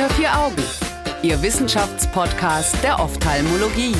Unter vier Augen, Ihr Wissenschaftspodcast der Ophthalmologie.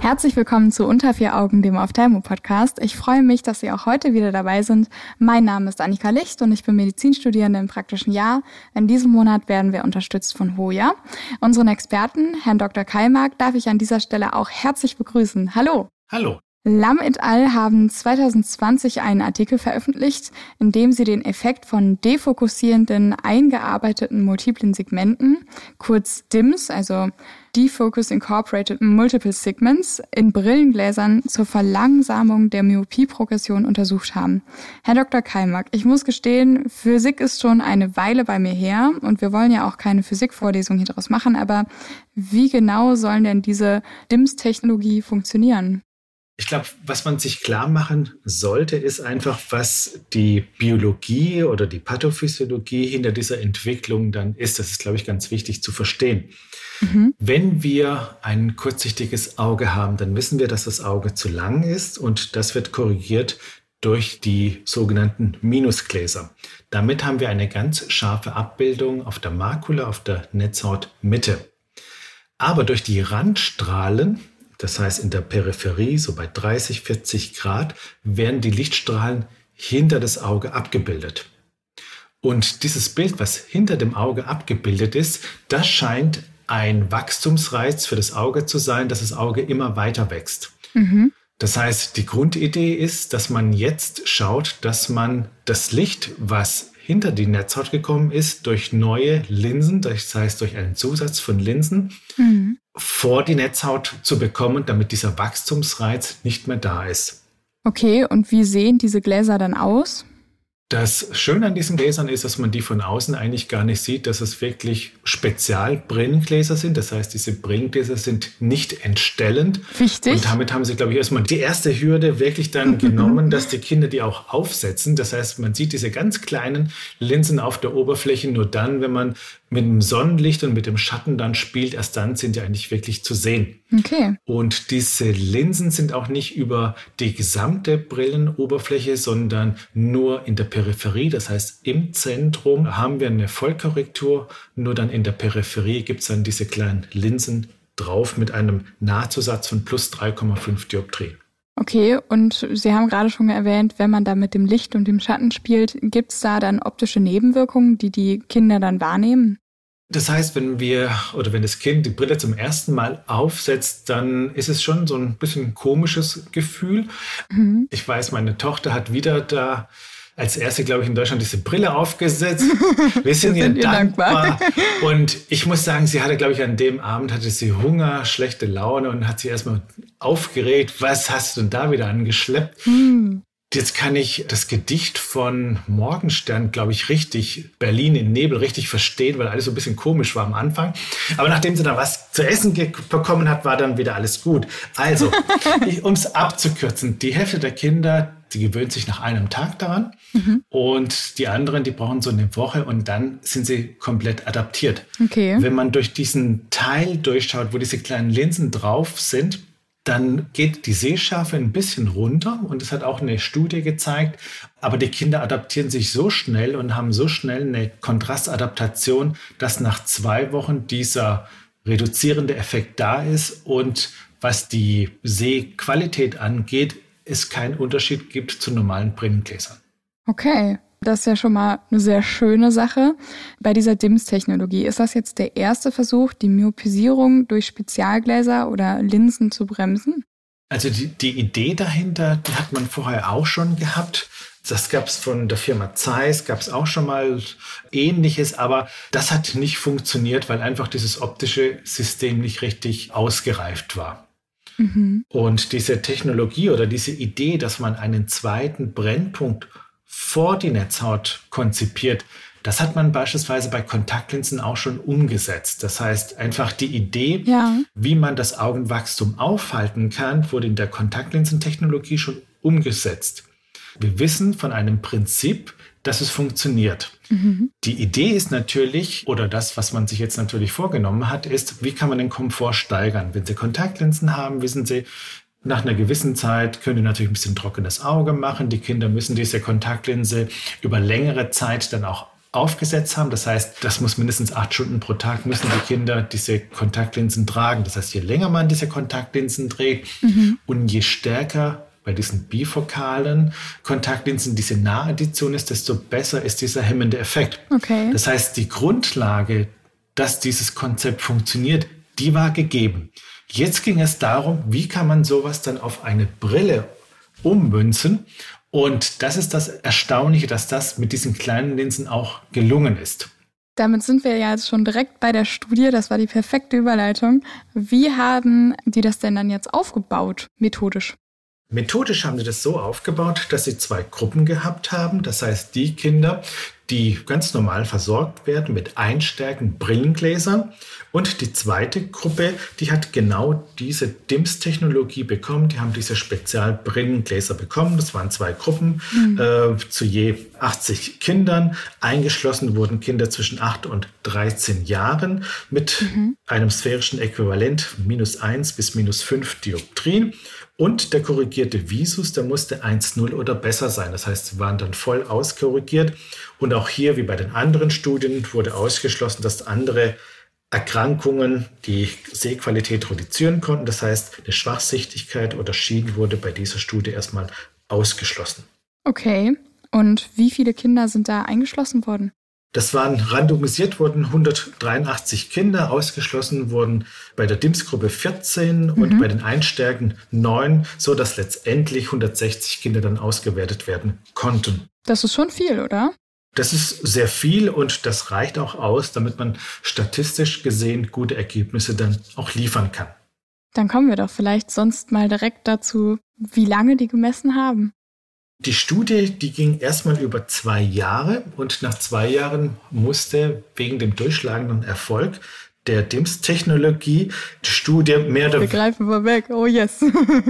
Herzlich willkommen zu Unter vier Augen, dem Ophthalmo-Podcast. Ich freue mich, dass Sie auch heute wieder dabei sind. Mein Name ist Annika Licht und ich bin Medizinstudierende im praktischen Jahr. In diesem Monat werden wir unterstützt von Hoja. Unseren Experten, Herrn Dr. Kaimark, darf ich an dieser Stelle auch herzlich begrüßen. Hallo. Hallo. Lam et al. haben 2020 einen Artikel veröffentlicht, in dem sie den Effekt von defokussierenden, eingearbeiteten multiplen Segmenten, kurz DIMS, also Defocus Incorporated Multiple Segments, in Brillengläsern zur Verlangsamung der Myopieprogression untersucht haben. Herr Dr. Keimack, ich muss gestehen, Physik ist schon eine Weile bei mir her und wir wollen ja auch keine Physikvorlesung hier draus machen, aber wie genau sollen denn diese DIMS-Technologie funktionieren? Ich glaube, was man sich klar machen sollte, ist einfach, was die Biologie oder die Pathophysiologie hinter dieser Entwicklung dann ist. Das ist, glaube ich, ganz wichtig zu verstehen. Mhm. Wenn wir ein kurzsichtiges Auge haben, dann wissen wir, dass das Auge zu lang ist und das wird korrigiert durch die sogenannten Minusgläser. Damit haben wir eine ganz scharfe Abbildung auf der Makula, auf der Netzhautmitte. Aber durch die Randstrahlen das heißt, in der Peripherie, so bei 30, 40 Grad, werden die Lichtstrahlen hinter das Auge abgebildet. Und dieses Bild, was hinter dem Auge abgebildet ist, das scheint ein Wachstumsreiz für das Auge zu sein, dass das Auge immer weiter wächst. Mhm. Das heißt, die Grundidee ist, dass man jetzt schaut, dass man das Licht, was hinter die Netzhaut gekommen ist, durch neue Linsen, das heißt durch einen Zusatz von Linsen, mhm vor die Netzhaut zu bekommen, damit dieser Wachstumsreiz nicht mehr da ist. Okay, und wie sehen diese Gläser dann aus? Das Schöne an diesen Gläsern ist, dass man die von außen eigentlich gar nicht sieht, dass es wirklich Spezialbrillengläser sind. Das heißt, diese Brillengläser sind nicht entstellend. Wichtig. Und damit haben sie, glaube ich, erstmal die erste Hürde wirklich dann genommen, dass die Kinder die auch aufsetzen. Das heißt, man sieht diese ganz kleinen Linsen auf der Oberfläche nur dann, wenn man mit dem Sonnenlicht und mit dem Schatten dann spielt, erst dann sind die eigentlich wirklich zu sehen. Okay. Und diese Linsen sind auch nicht über die gesamte Brillenoberfläche, sondern nur in der Peripherie. Das heißt, im Zentrum haben wir eine Vollkorrektur, nur dann in der Peripherie gibt es dann diese kleinen Linsen drauf mit einem Nahzusatz von plus 3,5 Dioptrien. Okay, und Sie haben gerade schon erwähnt, wenn man da mit dem Licht und dem Schatten spielt, gibt es da dann optische Nebenwirkungen, die die Kinder dann wahrnehmen? Das heißt, wenn wir oder wenn das Kind die Brille zum ersten Mal aufsetzt, dann ist es schon so ein bisschen komisches Gefühl. Mhm. Ich weiß, meine Tochter hat wieder da als erste, glaube ich, in Deutschland diese Brille aufgesetzt. Wir sind, ihr dankbar. dankbar. Und ich muss sagen, sie hatte, glaube ich, an dem Abend hatte sie Hunger, schlechte Laune und hat sie erstmal aufgeregt. Was hast du denn da wieder angeschleppt? Mhm. Jetzt kann ich das Gedicht von Morgenstern, glaube ich, richtig, Berlin in Nebel, richtig verstehen, weil alles so ein bisschen komisch war am Anfang. Aber nachdem sie dann was zu essen bekommen hat, war dann wieder alles gut. Also, um es abzukürzen, die Hälfte der Kinder, die gewöhnt sich nach einem Tag daran mhm. und die anderen, die brauchen so eine Woche und dann sind sie komplett adaptiert. Okay. Wenn man durch diesen Teil durchschaut, wo diese kleinen Linsen drauf sind, dann geht die Sehschärfe ein bisschen runter und es hat auch eine Studie gezeigt, aber die Kinder adaptieren sich so schnell und haben so schnell eine Kontrastadaptation, dass nach zwei Wochen dieser reduzierende Effekt da ist und was die Sehqualität angeht, es keinen Unterschied gibt zu normalen Brillengläsern. Okay. Das ist ja schon mal eine sehr schöne Sache. Bei dieser DIMS-Technologie ist das jetzt der erste Versuch, die Myopisierung durch Spezialgläser oder Linsen zu bremsen? Also die, die Idee dahinter, die hat man vorher auch schon gehabt. Das gab es von der Firma Zeiss, gab es auch schon mal ähnliches, aber das hat nicht funktioniert, weil einfach dieses optische System nicht richtig ausgereift war. Mhm. Und diese Technologie oder diese Idee, dass man einen zweiten Brennpunkt vor die Netzhaut konzipiert. Das hat man beispielsweise bei Kontaktlinsen auch schon umgesetzt. Das heißt, einfach die Idee, ja. wie man das Augenwachstum aufhalten kann, wurde in der Kontaktlinsentechnologie schon umgesetzt. Wir wissen von einem Prinzip, dass es funktioniert. Mhm. Die Idee ist natürlich, oder das, was man sich jetzt natürlich vorgenommen hat, ist, wie kann man den Komfort steigern? Wenn Sie Kontaktlinsen haben, wissen Sie, Nach einer gewissen Zeit können die natürlich ein bisschen trockenes Auge machen. Die Kinder müssen diese Kontaktlinse über längere Zeit dann auch aufgesetzt haben. Das heißt, das muss mindestens acht Stunden pro Tag müssen die Kinder diese Kontaktlinsen tragen. Das heißt, je länger man diese Kontaktlinsen trägt mhm. und je stärker bei diesen bifokalen Kontaktlinsen diese Nahaddition ist, desto besser ist dieser hemmende Effekt. Okay. Das heißt, die Grundlage, dass dieses Konzept funktioniert, die war gegeben. Jetzt ging es darum, wie kann man sowas dann auf eine Brille ummünzen und das ist das Erstaunliche, dass das mit diesen kleinen Linsen auch gelungen ist. Damit sind wir ja jetzt schon direkt bei der Studie. Das war die perfekte Überleitung. Wie haben die das denn dann jetzt aufgebaut, methodisch? Methodisch haben sie das so aufgebaut, dass sie zwei Gruppen gehabt haben. Das heißt, die Kinder, die ganz normal versorgt werden mit einstärken Brillengläsern. Und die zweite Gruppe, die hat genau diese DIMS-Technologie bekommen. Die haben diese Spezialbrillengläser bekommen. Das waren zwei Gruppen mhm. äh, zu je 80 Kindern. Eingeschlossen wurden Kinder zwischen 8 und 13 Jahren mit mhm. einem sphärischen Äquivalent minus 1 bis minus 5 Dioptrien. Und der korrigierte Visus, der musste 1,0 oder besser sein. Das heißt, sie waren dann voll auskorrigiert. Und auch hier, wie bei den anderen Studien, wurde ausgeschlossen, dass andere Erkrankungen die Sehqualität reduzieren konnten. Das heißt, eine Schwachsichtigkeit oder Schien wurde bei dieser Studie erstmal ausgeschlossen. Okay. Und wie viele Kinder sind da eingeschlossen worden? Das waren randomisiert wurden 183 Kinder, ausgeschlossen wurden bei der DIMS-Gruppe 14 mhm. und bei den Einstärken 9, so dass letztendlich 160 Kinder dann ausgewertet werden konnten. Das ist schon viel, oder? Das ist sehr viel und das reicht auch aus, damit man statistisch gesehen gute Ergebnisse dann auch liefern kann. Dann kommen wir doch vielleicht sonst mal direkt dazu, wie lange die gemessen haben. Die Studie, die ging erstmal über zwei Jahre und nach zwei Jahren musste wegen dem durchschlagenden Erfolg der DIMS-Technologie die Studie mehr oder Wir greifen vorweg, oh yes.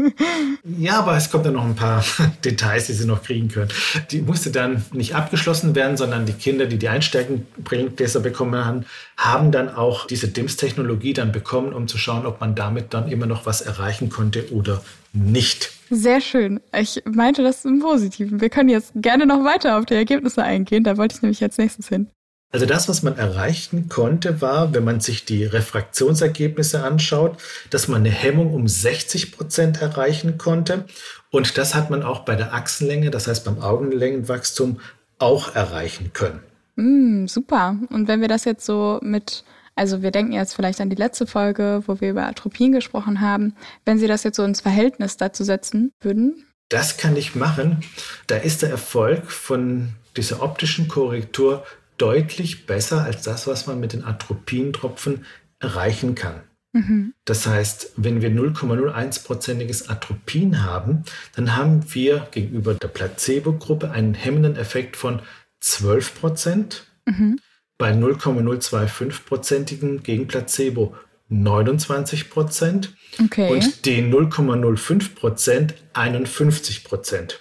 ja, aber es kommt dann noch ein paar Details, die Sie noch kriegen können. Die musste dann nicht abgeschlossen werden, sondern die Kinder, die die Einsteigenbrillengläser bekommen haben, haben dann auch diese DIMS-Technologie dann bekommen, um zu schauen, ob man damit dann immer noch was erreichen konnte oder nicht. Sehr schön. Ich meinte das im Positiven. Wir können jetzt gerne noch weiter auf die Ergebnisse eingehen. Da wollte ich nämlich als nächstes hin. Also das, was man erreichen konnte, war, wenn man sich die Refraktionsergebnisse anschaut, dass man eine Hemmung um 60 Prozent erreichen konnte. Und das hat man auch bei der Achsenlänge, das heißt beim Augenlängenwachstum, auch erreichen können. Mm, super. Und wenn wir das jetzt so mit also wir denken jetzt vielleicht an die letzte Folge, wo wir über Atropien gesprochen haben. Wenn Sie das jetzt so ins Verhältnis dazu setzen würden? Das kann ich machen. Da ist der Erfolg von dieser optischen Korrektur deutlich besser als das, was man mit den Atropientropfen erreichen kann. Mhm. Das heißt, wenn wir 0,01-prozentiges Atropin haben, dann haben wir gegenüber der Placebo-Gruppe einen hemmenden Effekt von 12 Prozent. Mhm bei 0,025-prozentigen gegen Placebo 29 Prozent okay. und den 0,05 Prozent 51 Prozent.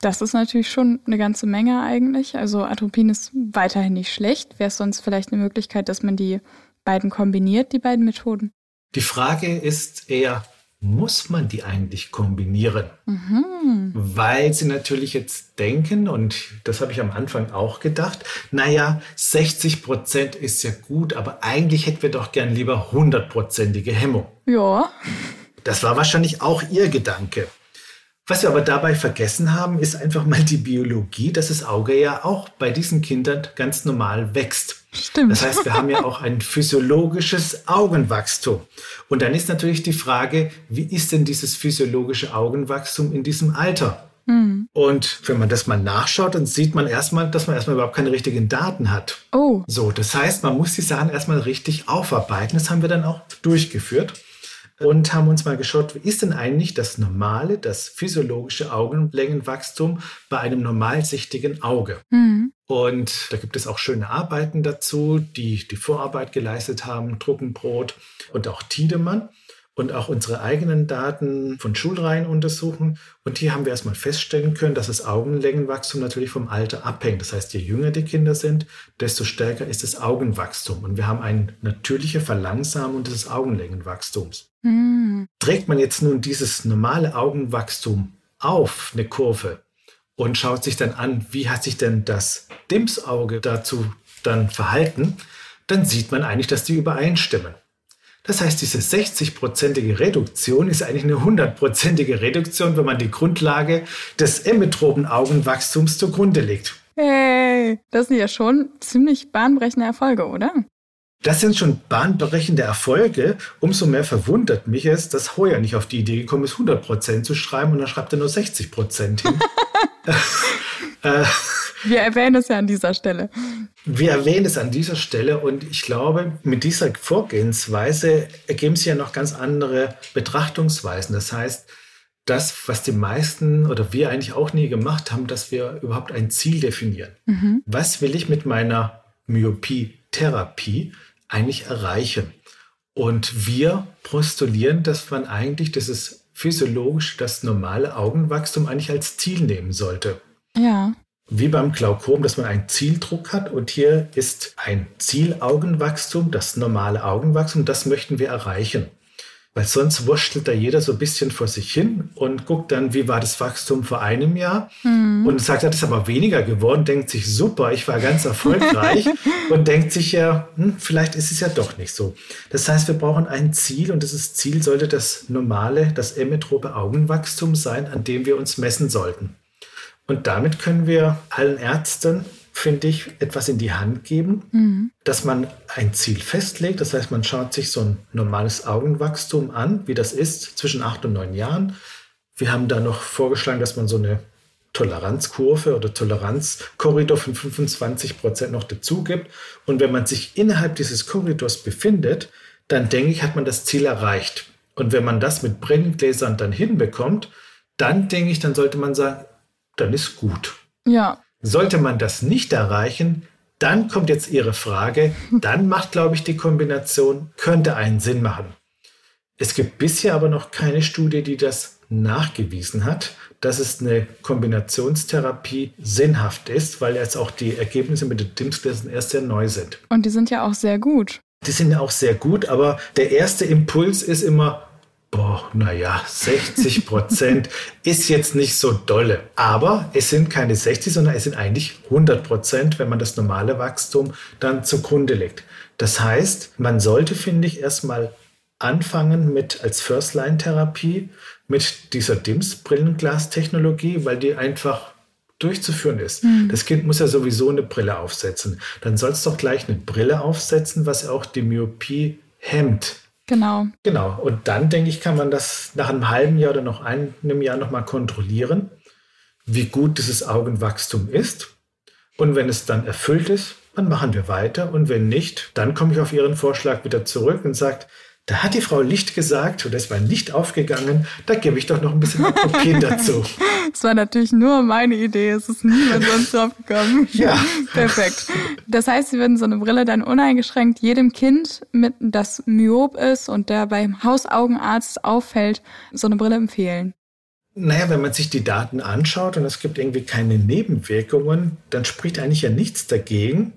Das ist natürlich schon eine ganze Menge eigentlich. Also Atropin ist weiterhin nicht schlecht. Wäre es sonst vielleicht eine Möglichkeit, dass man die beiden kombiniert, die beiden Methoden? Die Frage ist eher, muss man die eigentlich kombinieren? Mhm. Weil sie natürlich jetzt denken, und das habe ich am Anfang auch gedacht, naja, 60 Prozent ist ja gut, aber eigentlich hätten wir doch gern lieber hundertprozentige Hemmung. Ja. Das war wahrscheinlich auch ihr Gedanke. Was wir aber dabei vergessen haben, ist einfach mal die Biologie, dass das Auge ja auch bei diesen Kindern ganz normal wächst. Stimmt. Das heißt, wir haben ja auch ein physiologisches Augenwachstum. Und dann ist natürlich die Frage, wie ist denn dieses physiologische Augenwachstum in diesem Alter? Mhm. Und wenn man das mal nachschaut, dann sieht man erstmal, dass man erstmal überhaupt keine richtigen Daten hat. Oh. So, das heißt, man muss die Sachen erstmal richtig aufarbeiten. Das haben wir dann auch durchgeführt und haben uns mal geschaut, wie ist denn eigentlich das normale, das physiologische Augenlängenwachstum bei einem normalsichtigen Auge? Mhm. Und da gibt es auch schöne Arbeiten dazu, die die Vorarbeit geleistet haben, Druckenbrot und auch Tiedemann. Und auch unsere eigenen Daten von Schulreihen untersuchen. Und hier haben wir erstmal feststellen können, dass das Augenlängenwachstum natürlich vom Alter abhängt. Das heißt, je jünger die Kinder sind, desto stärker ist das Augenwachstum. Und wir haben eine natürliche Verlangsamung des Augenlängenwachstums. Mhm. Trägt man jetzt nun dieses normale Augenwachstum auf eine Kurve und schaut sich dann an, wie hat sich denn das DIMS-Auge dazu dann verhalten, dann sieht man eigentlich, dass die übereinstimmen. Das heißt, diese 60-prozentige Reduktion ist eigentlich eine 100-prozentige Reduktion, wenn man die Grundlage des emmetropen Augenwachstums zugrunde legt. Hey, das sind ja schon ziemlich bahnbrechende Erfolge, oder? Das sind schon bahnbrechende Erfolge. Umso mehr verwundert mich es, dass Heuer nicht auf die Idee gekommen ist, 100% zu schreiben und dann schreibt er nur 60% hin. äh, wir erwähnen es ja an dieser Stelle. Wir erwähnen es an dieser Stelle und ich glaube, mit dieser Vorgehensweise ergeben sich ja noch ganz andere Betrachtungsweisen. Das heißt, das, was die meisten oder wir eigentlich auch nie gemacht haben, dass wir überhaupt ein Ziel definieren. Mhm. Was will ich mit meiner Myopie-Therapie eigentlich erreichen? Und wir postulieren, dass man eigentlich, ist physiologisch, das normale Augenwachstum eigentlich als Ziel nehmen sollte. Ja wie beim Glaukom, dass man einen Zieldruck hat und hier ist ein Zielaugenwachstum, das normale Augenwachstum, das möchten wir erreichen. Weil sonst wurschtelt da jeder so ein bisschen vor sich hin und guckt dann, wie war das Wachstum vor einem Jahr mhm. und sagt, das ist aber weniger geworden, denkt sich, super, ich war ganz erfolgreich und denkt sich ja, hm, vielleicht ist es ja doch nicht so. Das heißt, wir brauchen ein Ziel und dieses Ziel sollte das normale, das emmetrope Augenwachstum sein, an dem wir uns messen sollten. Und damit können wir allen Ärzten, finde ich, etwas in die Hand geben, mhm. dass man ein Ziel festlegt. Das heißt, man schaut sich so ein normales Augenwachstum an, wie das ist zwischen acht und neun Jahren. Wir haben da noch vorgeschlagen, dass man so eine Toleranzkurve oder Toleranzkorridor von 25 Prozent noch dazu gibt. Und wenn man sich innerhalb dieses Korridors befindet, dann denke ich, hat man das Ziel erreicht. Und wenn man das mit Brillengläsern dann hinbekommt, dann denke ich, dann sollte man sagen, dann ist gut. Ja. Sollte man das nicht erreichen, dann kommt jetzt Ihre Frage, dann macht, glaube ich, die Kombination, könnte einen Sinn machen. Es gibt bisher aber noch keine Studie, die das nachgewiesen hat, dass es eine Kombinationstherapie sinnhaft ist, weil jetzt auch die Ergebnisse mit den DIMS-Gläsern erst sehr neu sind. Und die sind ja auch sehr gut. Die sind ja auch sehr gut, aber der erste Impuls ist immer, boah, naja, 60 Prozent ist jetzt nicht so dolle. Aber es sind keine 60, sondern es sind eigentlich 100 Prozent, wenn man das normale Wachstum dann zugrunde legt. Das heißt, man sollte, finde ich, erstmal anfangen mit als First-Line-Therapie mit dieser DIMS-Brillenglas-Technologie, weil die einfach durchzuführen ist. Mhm. Das Kind muss ja sowieso eine Brille aufsetzen. Dann soll es doch gleich eine Brille aufsetzen, was auch die Myopie hemmt. Genau. Genau. Und dann, denke ich, kann man das nach einem halben Jahr oder noch einem Jahr nochmal kontrollieren, wie gut dieses Augenwachstum ist. Und wenn es dann erfüllt ist, dann machen wir weiter. Und wenn nicht, dann komme ich auf Ihren Vorschlag wieder zurück und sage, da hat die Frau Licht gesagt und es war nicht aufgegangen. Da gebe ich doch noch ein bisschen Apropin dazu. Es war natürlich nur meine Idee. Es ist niemand sonst drauf gekommen. Ja. Perfekt. Das heißt, Sie würden so eine Brille dann uneingeschränkt jedem Kind, mit, das myop ist und der beim Hausaugenarzt auffällt, so eine Brille empfehlen. Naja, wenn man sich die Daten anschaut und es gibt irgendwie keine Nebenwirkungen, dann spricht eigentlich ja nichts dagegen,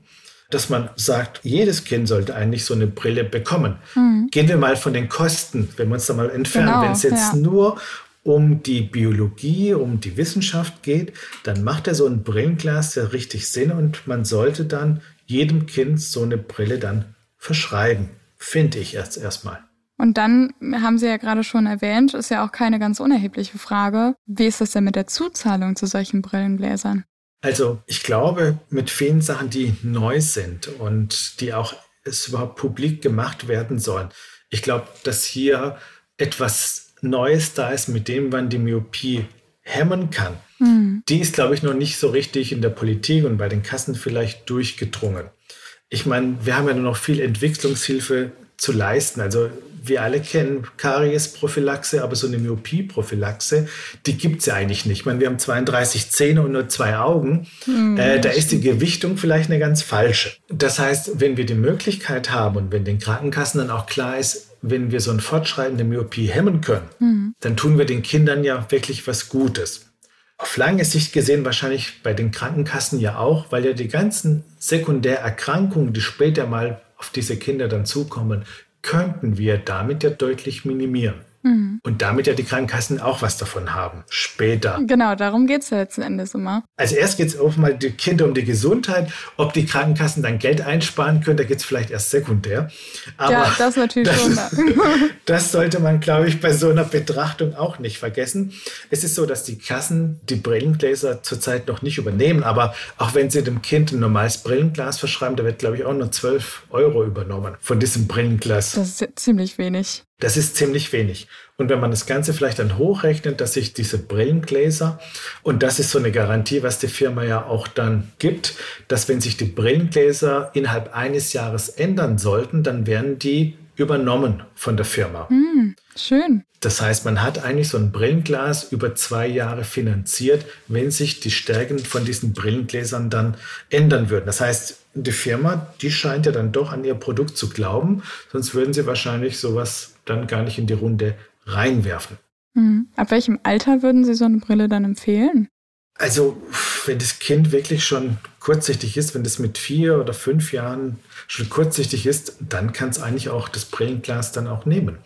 dass man sagt, jedes Kind sollte eigentlich so eine Brille bekommen. Mhm. Gehen wir mal von den Kosten, wenn wir uns da mal entfernen. Genau, wenn es jetzt ja. nur um die Biologie, um die Wissenschaft geht, dann macht er so ein Brillenglas ja richtig Sinn und man sollte dann jedem Kind so eine Brille dann verschreiben, finde ich erst erstmal. Und dann haben Sie ja gerade schon erwähnt, ist ja auch keine ganz unerhebliche Frage. Wie ist das denn mit der Zuzahlung zu solchen Brillengläsern? Also ich glaube, mit vielen Sachen, die neu sind und die auch es überhaupt publik gemacht werden sollen, ich glaube, dass hier etwas Neues da ist, mit dem man die Myopie hemmen kann. Mhm. Die ist, glaube ich, noch nicht so richtig in der Politik und bei den Kassen vielleicht durchgedrungen. Ich meine, wir haben ja noch viel Entwicklungshilfe zu leisten. Also wir alle kennen Karies-Prophylaxe, aber so eine Myopie-Prophylaxe, die gibt es ja eigentlich nicht. Ich meine, wir haben 32 Zähne und nur zwei Augen. Mhm, äh, da ist die Gewichtung vielleicht eine ganz falsche. Das heißt, wenn wir die Möglichkeit haben und wenn den Krankenkassen dann auch klar ist, wenn wir so eine fortschreitende Myopie hemmen können, mhm. dann tun wir den Kindern ja wirklich was Gutes. Auf lange Sicht gesehen wahrscheinlich bei den Krankenkassen ja auch, weil ja die ganzen Sekundärerkrankungen, die später mal auf diese Kinder dann zukommen, könnten wir damit ja deutlich minimieren. Mhm. Und damit ja die Krankenkassen auch was davon haben. Später. Genau, darum geht es ja letzten Endes immer. Also erst geht es mal die Kinder um die Gesundheit. Ob die Krankenkassen dann Geld einsparen können, da geht es vielleicht erst sekundär. Aber ja, das natürlich das, schon. das sollte man, glaube ich, bei so einer Betrachtung auch nicht vergessen. Es ist so, dass die Kassen die Brillengläser zurzeit noch nicht übernehmen. Aber auch wenn sie dem Kind ein normales Brillenglas verschreiben, da wird, glaube ich, auch nur 12 Euro übernommen von diesem Brillenglas. Das ist ziemlich wenig. Das ist ziemlich wenig. Und wenn man das Ganze vielleicht dann hochrechnet, dass sich diese Brillengläser, und das ist so eine Garantie, was die Firma ja auch dann gibt, dass wenn sich die Brillengläser innerhalb eines Jahres ändern sollten, dann werden die übernommen von der Firma. Mm, schön. Das heißt, man hat eigentlich so ein Brillenglas über zwei Jahre finanziert, wenn sich die Stärken von diesen Brillengläsern dann ändern würden. Das heißt, die Firma, die scheint ja dann doch an ihr Produkt zu glauben, sonst würden sie wahrscheinlich sowas dann gar nicht in die Runde reinwerfen. Mhm. Ab welchem Alter würden Sie so eine Brille dann empfehlen? Also, wenn das Kind wirklich schon kurzsichtig ist, wenn das mit vier oder fünf Jahren schon kurzsichtig ist, dann kann es eigentlich auch das Brillenglas dann auch nehmen.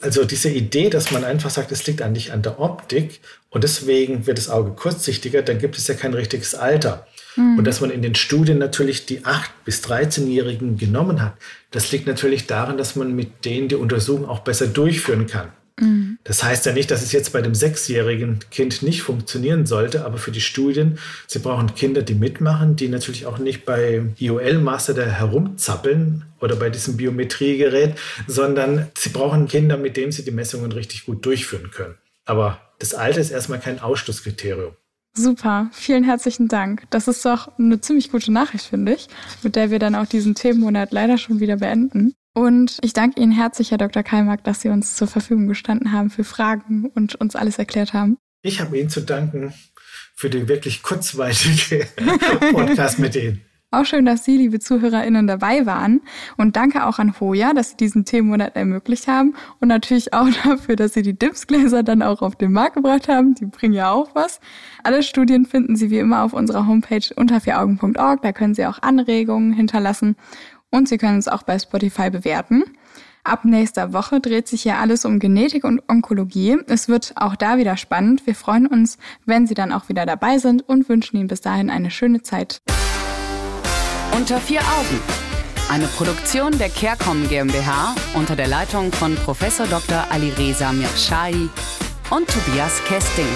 Also diese Idee, dass man einfach sagt, es liegt eigentlich an der Optik und deswegen wird das Auge kurzsichtiger, dann gibt es ja kein richtiges Alter. Mhm. Und dass man in den Studien natürlich die 8- bis 13-Jährigen genommen hat, das liegt natürlich daran, dass man mit denen die Untersuchung auch besser durchführen kann. Mhm. Das heißt ja nicht, dass es jetzt bei dem sechsjährigen Kind nicht funktionieren sollte, aber für die Studien, sie brauchen Kinder, die mitmachen, die natürlich auch nicht bei IOL-Master da herumzappeln oder bei diesem Biometriegerät, sondern sie brauchen Kinder, mit denen sie die Messungen richtig gut durchführen können. Aber das Alter ist erstmal kein Ausschlusskriterium. Super, vielen herzlichen Dank. Das ist doch eine ziemlich gute Nachricht, finde ich, mit der wir dann auch diesen Themenmonat leider schon wieder beenden. Und ich danke Ihnen herzlich, Herr Dr. Keimark, dass Sie uns zur Verfügung gestanden haben für Fragen und uns alles erklärt haben. Ich habe Ihnen zu danken für die wirklich kurzweilige Podcast mit Ihnen. Auch schön, dass Sie, liebe ZuhörerInnen, dabei waren. Und danke auch an Hoja, dass Sie diesen Themenmonat ermöglicht haben. Und natürlich auch dafür, dass Sie die Dipsgläser dann auch auf den Markt gebracht haben. Die bringen ja auch was. Alle Studien finden Sie wie immer auf unserer Homepage unter vieraugen.org. Da können Sie auch Anregungen hinterlassen. Und Sie können uns auch bei Spotify bewerten. Ab nächster Woche dreht sich ja alles um Genetik und Onkologie. Es wird auch da wieder spannend. Wir freuen uns, wenn Sie dann auch wieder dabei sind und wünschen Ihnen bis dahin eine schöne Zeit. Unter vier Augen. Eine Produktion der CareCom GmbH unter der Leitung von Prof. Dr. Alireza Mirshahi und Tobias Kesting.